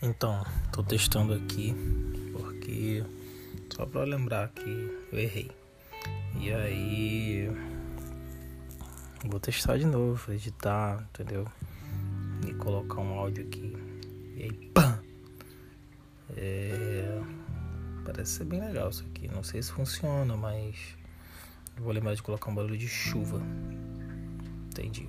Então, tô testando aqui porque só para lembrar que eu errei. E aí vou testar de novo, editar, entendeu? E colocar um áudio aqui. E aí, pã! É... Parece ser bem legal isso aqui. Não sei se funciona, mas vou lembrar de colocar um barulho de chuva. Entendi.